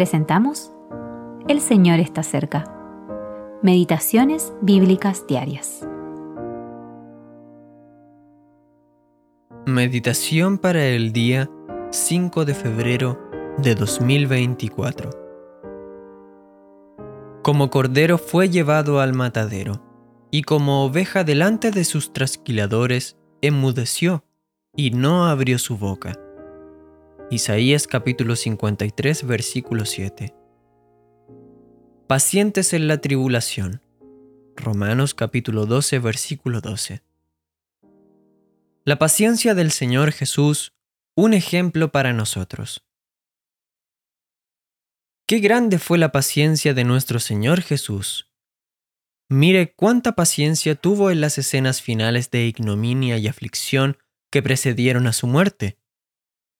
presentamos El Señor está cerca. Meditaciones Bíblicas Diarias. Meditación para el día 5 de febrero de 2024. Como cordero fue llevado al matadero, y como oveja delante de sus trasquiladores, enmudeció y no abrió su boca. Isaías capítulo 53 versículo 7. Pacientes en la tribulación. Romanos capítulo 12 versículo 12. La paciencia del Señor Jesús, un ejemplo para nosotros. Qué grande fue la paciencia de nuestro Señor Jesús. Mire cuánta paciencia tuvo en las escenas finales de ignominia y aflicción que precedieron a su muerte.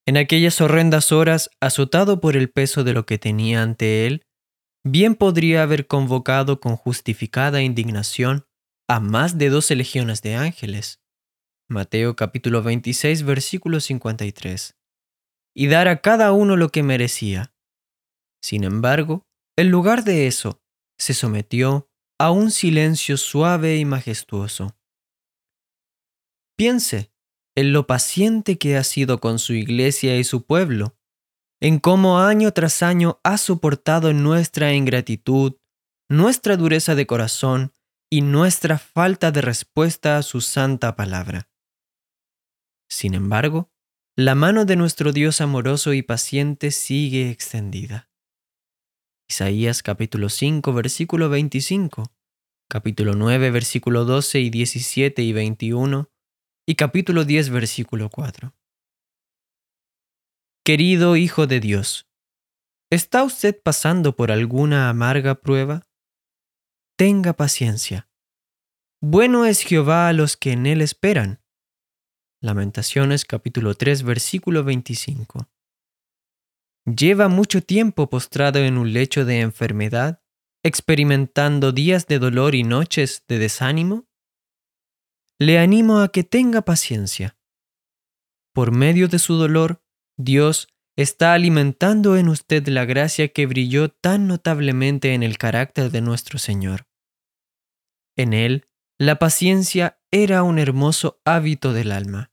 En aquellas horrendas horas, azotado por el peso de lo que tenía ante él, bien podría haber convocado con justificada indignación a más de doce legiones de ángeles. Mateo capítulo 26 versículo 53. Y dar a cada uno lo que merecía. Sin embargo, en lugar de eso, se sometió a un silencio suave y majestuoso. Piense en lo paciente que ha sido con su iglesia y su pueblo, en cómo año tras año ha soportado nuestra ingratitud, nuestra dureza de corazón y nuestra falta de respuesta a su santa palabra. Sin embargo, la mano de nuestro Dios amoroso y paciente sigue extendida. Isaías capítulo 5 versículo 25, capítulo 9 versículo 12 y 17 y 21, y capítulo 10, versículo 4. Querido Hijo de Dios, ¿está usted pasando por alguna amarga prueba? Tenga paciencia. Bueno es Jehová a los que en él esperan. Lamentaciones capítulo 3 versículo 25. Lleva mucho tiempo postrado en un lecho de enfermedad, experimentando días de dolor y noches de desánimo le animo a que tenga paciencia. Por medio de su dolor, Dios está alimentando en usted la gracia que brilló tan notablemente en el carácter de nuestro Señor. En él, la paciencia era un hermoso hábito del alma.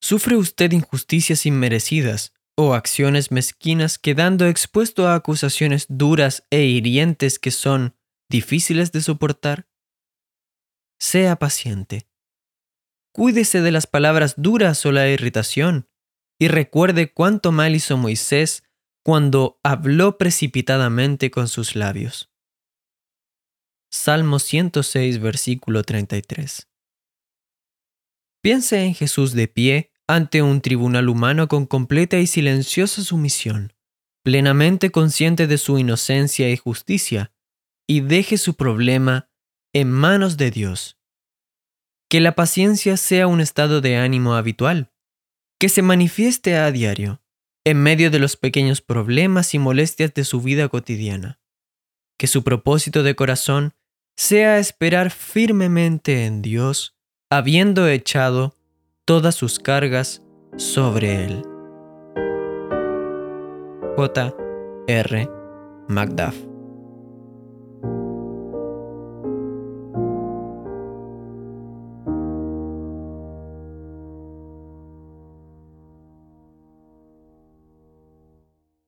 ¿Sufre usted injusticias inmerecidas o acciones mezquinas quedando expuesto a acusaciones duras e hirientes que son difíciles de soportar? Sea paciente. Cuídese de las palabras duras o la irritación, y recuerde cuánto mal hizo Moisés cuando habló precipitadamente con sus labios. Salmo 106, versículo 33. Piense en Jesús de pie ante un tribunal humano con completa y silenciosa sumisión, plenamente consciente de su inocencia y justicia, y deje su problema en manos de Dios. Que la paciencia sea un estado de ánimo habitual, que se manifieste a diario, en medio de los pequeños problemas y molestias de su vida cotidiana. Que su propósito de corazón sea esperar firmemente en Dios, habiendo echado todas sus cargas sobre Él. J. R. Macduff